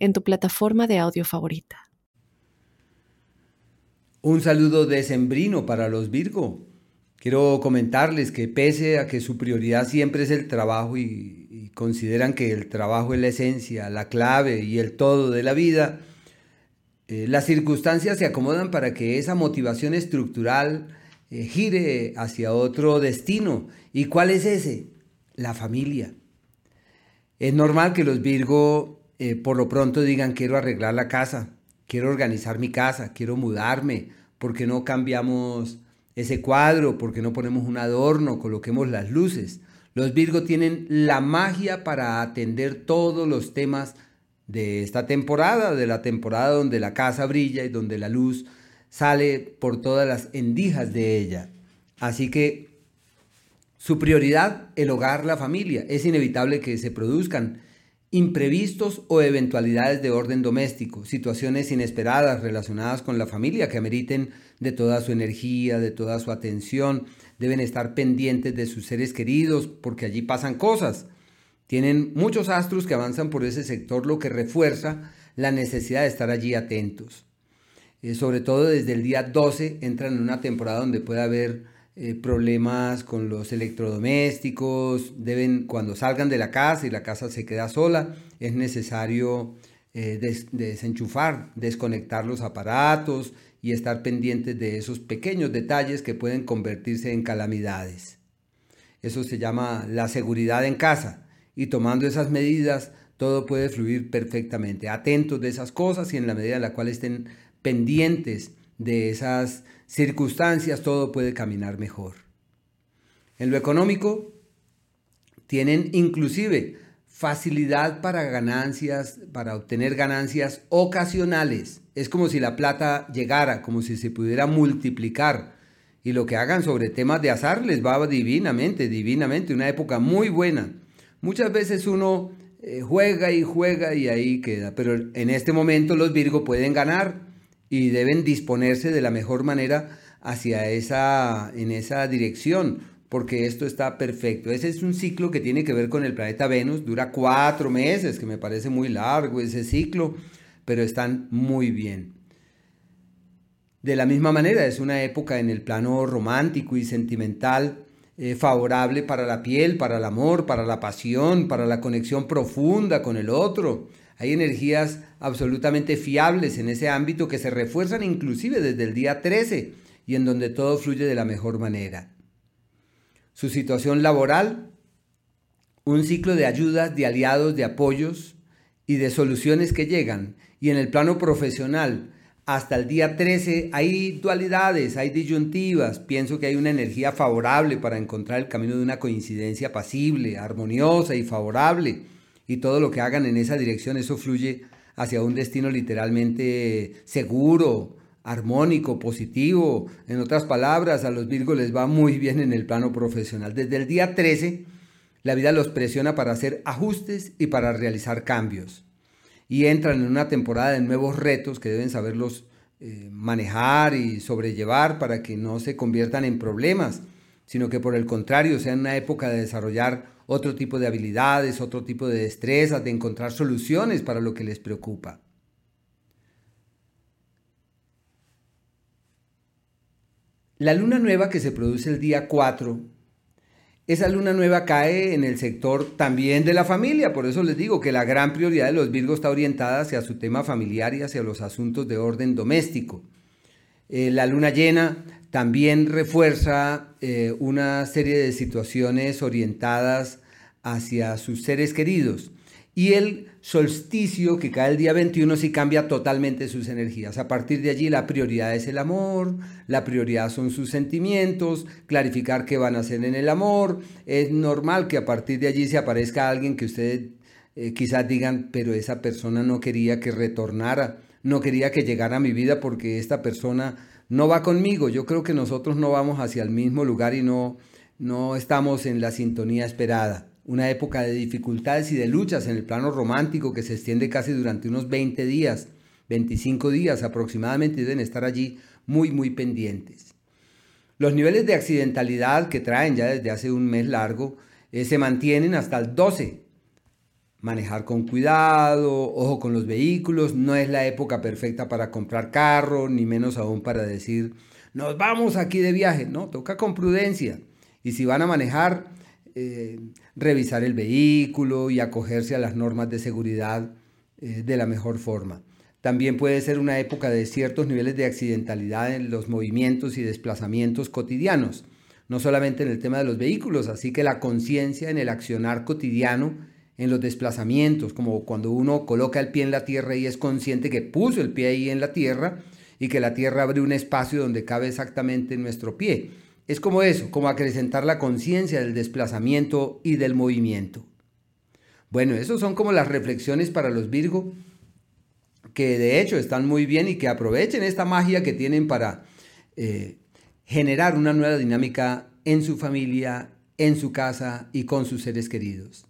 en tu plataforma de audio favorita. Un saludo decembrino para los Virgo. Quiero comentarles que pese a que su prioridad siempre es el trabajo y, consideran que el trabajo es la esencia, la clave y el todo de la vida, eh, las circunstancias se acomodan para que esa motivación estructural eh, gire hacia otro destino. ¿Y cuál es ese? La familia. Es normal que los Virgo eh, por lo pronto digan quiero arreglar la casa, quiero organizar mi casa, quiero mudarme, ¿por qué no cambiamos ese cuadro? ¿Por qué no ponemos un adorno? Coloquemos las luces. Los Virgo tienen la magia para atender todos los temas de esta temporada, de la temporada donde la casa brilla y donde la luz sale por todas las endijas de ella. Así que su prioridad, el hogar, la familia. Es inevitable que se produzcan imprevistos o eventualidades de orden doméstico, situaciones inesperadas relacionadas con la familia que ameriten de toda su energía, de toda su atención, deben estar pendientes de sus seres queridos porque allí pasan cosas. Tienen muchos astros que avanzan por ese sector, lo que refuerza la necesidad de estar allí atentos. Eh, sobre todo desde el día 12 entran en una temporada donde puede haber eh, problemas con los electrodomésticos, deben, cuando salgan de la casa y la casa se queda sola, es necesario eh, desenchufar, desconectar los aparatos y estar pendientes de esos pequeños detalles que pueden convertirse en calamidades. Eso se llama la seguridad en casa y tomando esas medidas todo puede fluir perfectamente. Atentos de esas cosas y en la medida en la cual estén pendientes de esas circunstancias todo puede caminar mejor. En lo económico, tienen inclusive facilidad para ganancias, para obtener ganancias ocasionales. Es como si la plata llegara, como si se pudiera multiplicar. Y lo que hagan sobre temas de azar les va divinamente, divinamente, una época muy buena. Muchas veces uno eh, juega y juega y ahí queda, pero en este momento los Virgo pueden ganar y deben disponerse de la mejor manera hacia esa, en esa dirección, porque esto está perfecto. Ese es un ciclo que tiene que ver con el planeta Venus, dura cuatro meses, que me parece muy largo ese ciclo, pero están muy bien. De la misma manera, es una época en el plano romántico y sentimental eh, favorable para la piel, para el amor, para la pasión, para la conexión profunda con el otro. Hay energías absolutamente fiables en ese ámbito que se refuerzan inclusive desde el día 13 y en donde todo fluye de la mejor manera. Su situación laboral, un ciclo de ayudas, de aliados, de apoyos y de soluciones que llegan. Y en el plano profesional, hasta el día 13 hay dualidades, hay disyuntivas. Pienso que hay una energía favorable para encontrar el camino de una coincidencia pasible, armoniosa y favorable y todo lo que hagan en esa dirección, eso fluye hacia un destino literalmente seguro, armónico, positivo. En otras palabras, a los Virgos les va muy bien en el plano profesional. Desde el día 13, la vida los presiona para hacer ajustes y para realizar cambios. Y entran en una temporada de nuevos retos que deben saberlos eh, manejar y sobrellevar para que no se conviertan en problemas, sino que por el contrario sea una época de desarrollar otro tipo de habilidades, otro tipo de destrezas, de encontrar soluciones para lo que les preocupa. La luna nueva que se produce el día 4, esa luna nueva cae en el sector también de la familia, por eso les digo que la gran prioridad de los Virgos está orientada hacia su tema familiar y hacia los asuntos de orden doméstico. Eh, la luna llena también refuerza eh, una serie de situaciones orientadas hacia sus seres queridos. Y el solsticio que cae el día 21 sí cambia totalmente sus energías. A partir de allí la prioridad es el amor, la prioridad son sus sentimientos, clarificar qué van a hacer en el amor. Es normal que a partir de allí se aparezca alguien que ustedes eh, quizás digan, pero esa persona no quería que retornara. no quería que llegara a mi vida porque esta persona no va conmigo. Yo creo que nosotros no vamos hacia el mismo lugar y no, no estamos en la sintonía esperada. Una época de dificultades y de luchas en el plano romántico que se extiende casi durante unos 20 días, 25 días aproximadamente, y deben estar allí muy, muy pendientes. Los niveles de accidentalidad que traen ya desde hace un mes largo eh, se mantienen hasta el 12 manejar con cuidado, ojo con los vehículos, no es la época perfecta para comprar carro, ni menos aún para decir, nos vamos aquí de viaje, no, toca con prudencia. Y si van a manejar, eh, revisar el vehículo y acogerse a las normas de seguridad eh, de la mejor forma. También puede ser una época de ciertos niveles de accidentalidad en los movimientos y desplazamientos cotidianos, no solamente en el tema de los vehículos, así que la conciencia en el accionar cotidiano en los desplazamientos, como cuando uno coloca el pie en la tierra y es consciente que puso el pie ahí en la tierra y que la tierra abre un espacio donde cabe exactamente nuestro pie. Es como eso, como acrecentar la conciencia del desplazamiento y del movimiento. Bueno, esos son como las reflexiones para los Virgo, que de hecho están muy bien y que aprovechen esta magia que tienen para eh, generar una nueva dinámica en su familia, en su casa y con sus seres queridos.